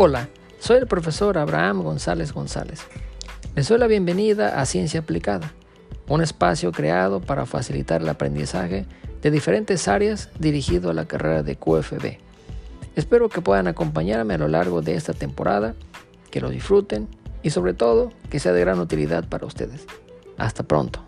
Hola, soy el profesor Abraham González González. Les doy la bienvenida a Ciencia Aplicada, un espacio creado para facilitar el aprendizaje de diferentes áreas dirigido a la carrera de QFB. Espero que puedan acompañarme a lo largo de esta temporada, que lo disfruten y sobre todo que sea de gran utilidad para ustedes. Hasta pronto.